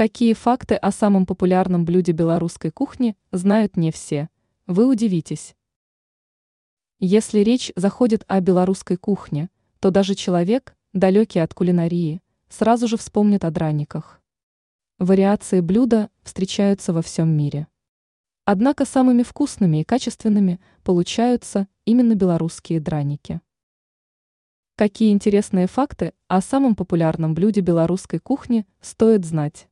Какие факты о самом популярном блюде белорусской кухни знают не все? Вы удивитесь. Если речь заходит о белорусской кухне, то даже человек, далекий от кулинарии, сразу же вспомнит о драниках. Вариации блюда встречаются во всем мире. Однако самыми вкусными и качественными получаются именно белорусские драники. Какие интересные факты о самом популярном блюде белорусской кухни стоит знать?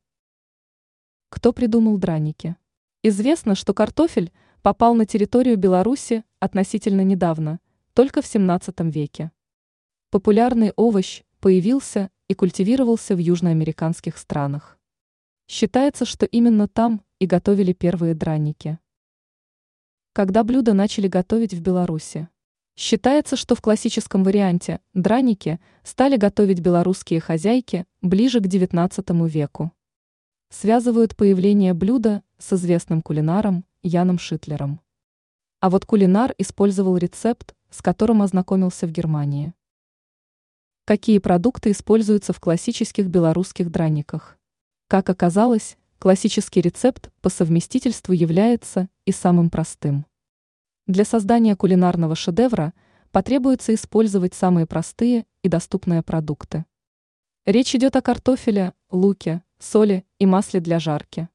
Кто придумал драники? Известно, что картофель попал на территорию Беларуси относительно недавно, только в 17 веке. Популярный овощ появился и культивировался в южноамериканских странах. Считается, что именно там и готовили первые драники. Когда блюда начали готовить в Беларуси? Считается, что в классическом варианте драники стали готовить белорусские хозяйки ближе к XIX веку. Связывают появление блюда с известным кулинаром Яном Шитлером. А вот кулинар использовал рецепт, с которым ознакомился в Германии. Какие продукты используются в классических белорусских драниках? Как оказалось, классический рецепт по совместительству является и самым простым. Для создания кулинарного шедевра потребуется использовать самые простые и доступные продукты. Речь идет о картофеле, луке, соли и масле для жарки.